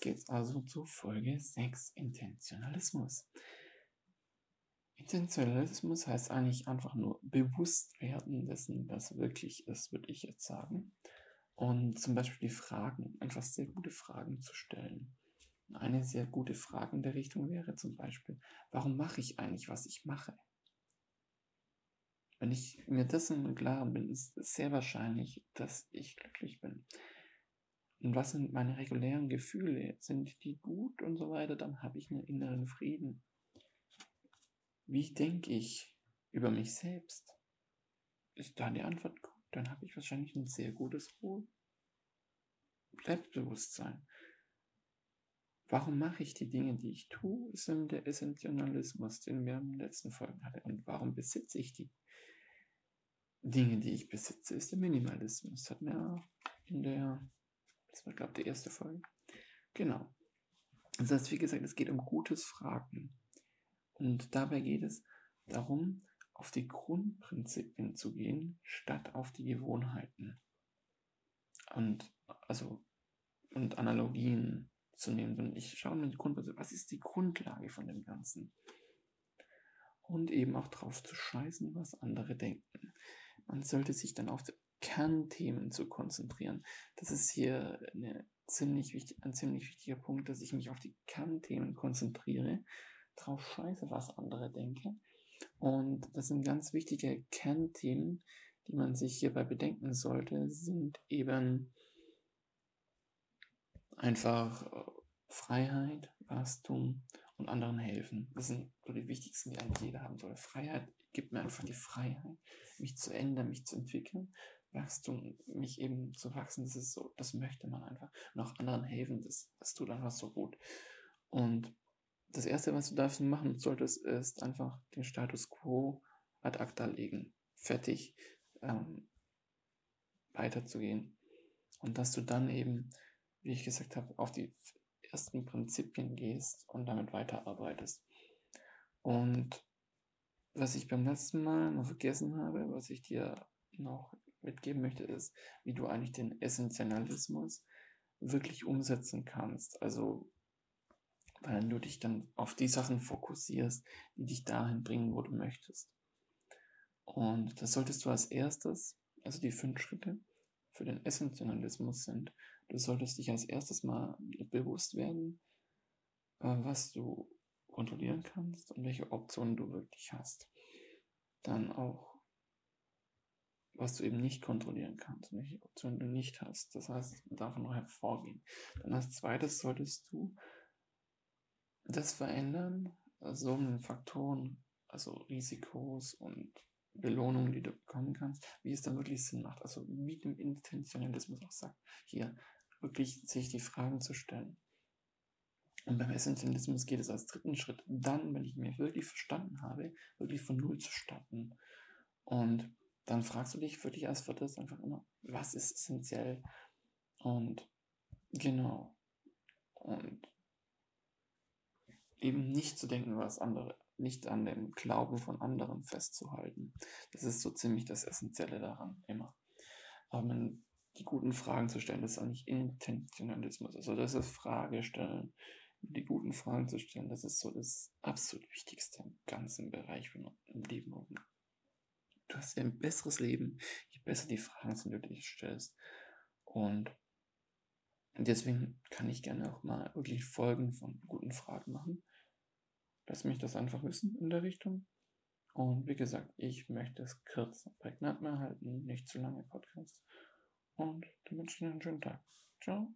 geht's also zu Folge 6, Intentionalismus. Intentionalismus heißt eigentlich einfach nur bewusst werden dessen, was wirklich ist, würde ich jetzt sagen. Und zum Beispiel die Fragen, einfach sehr gute Fragen zu stellen. Eine sehr gute Frage in der Richtung wäre zum Beispiel, warum mache ich eigentlich, was ich mache? Wenn ich mir dessen im Klaren bin, ist es sehr wahrscheinlich, dass ich glücklich bin. Und was sind meine regulären Gefühle? Sind die gut und so weiter? Dann habe ich einen inneren Frieden. Wie denke ich über mich selbst? Ist da die Antwort gut? Dann habe ich wahrscheinlich ein sehr gutes Selbstbewusstsein. Warum mache ich die Dinge, die ich tue, ist der Essentialismus, den wir in den letzten Folgen hatten. Und warum besitze ich die Dinge, die ich besitze, ist der Minimalismus. Das hat mir in der das war, glaube ich, die erste Folge. Genau. Das heißt, wie gesagt, es geht um gutes Fragen. Und dabei geht es darum, auf die Grundprinzipien zu gehen, statt auf die Gewohnheiten. Und, also, und Analogien zu nehmen. Und ich schaue mir die Grundprinzipien, was ist die Grundlage von dem Ganzen? Und eben auch drauf zu scheißen, was andere denken. Man sollte sich dann auf Kernthemen zu konzentrieren. Das ist hier eine ziemlich wichtig, ein ziemlich wichtiger Punkt, dass ich mich auf die Kernthemen konzentriere, drauf scheiße, was andere denken. Und das sind ganz wichtige Kernthemen, die man sich hierbei bedenken sollte, sind eben einfach äh, Freiheit, Wachstum und anderen helfen. Das sind so die wichtigsten, die eigentlich jeder haben soll. Freiheit gibt mir einfach die Freiheit, mich zu ändern, mich zu entwickeln. Wachstum, mich eben zu wachsen, das ist so, das möchte man einfach. Und auch anderen helfen, das, das tut einfach so gut. Und das erste, was du dafür machen solltest, ist einfach den Status quo ad acta legen. Fertig ähm, weiterzugehen. Und dass du dann eben, wie ich gesagt habe, auf die ersten Prinzipien gehst und damit weiterarbeitest. Und was ich beim letzten Mal noch vergessen habe, was ich dir noch mitgeben möchte, ist, wie du eigentlich den Essentialismus wirklich umsetzen kannst. Also, weil du dich dann auf die Sachen fokussierst, die dich dahin bringen, wo du möchtest. Und das solltest du als erstes, also die fünf Schritte für den Essentialismus sind, du solltest dich als erstes mal bewusst werden, äh, was du kontrollieren kannst und welche Optionen du wirklich hast. Dann auch was du eben nicht kontrollieren kannst, welche Optionen du nicht hast. Das heißt, davon noch hervorgehen. Dann als zweites solltest du das verändern, so also Faktoren, also Risikos und Belohnungen, die du bekommen kannst, wie es dann wirklich Sinn macht. Also wie dem Intentionalismus auch sagt, hier wirklich sich die Fragen zu stellen. Und beim Essentialismus geht es als dritten Schritt dann, wenn ich mir wirklich verstanden habe, wirklich von Null zu starten. Und dann fragst du dich für dich als viertes einfach immer, was ist essentiell? Und genau. Und eben nicht zu denken, was andere, nicht an dem Glauben von anderen festzuhalten. Das ist so ziemlich das Essentielle daran, immer. Aber man, die guten Fragen zu stellen, das ist eigentlich Intentionalismus. Also das ist Frage stellen, die guten Fragen zu stellen, das ist so das absolut Wichtigste im ganzen Bereich im Leben du hast ja ein besseres Leben, je besser die Fragen sind, die du dich stellst. Und deswegen kann ich gerne auch mal wirklich Folgen von guten Fragen machen. Lass mich das einfach wissen in der Richtung. Und wie gesagt, ich möchte es kurz und prägnant mehr halten, nicht zu lange Podcast. Und dann wünsche ich dir einen schönen Tag. Ciao.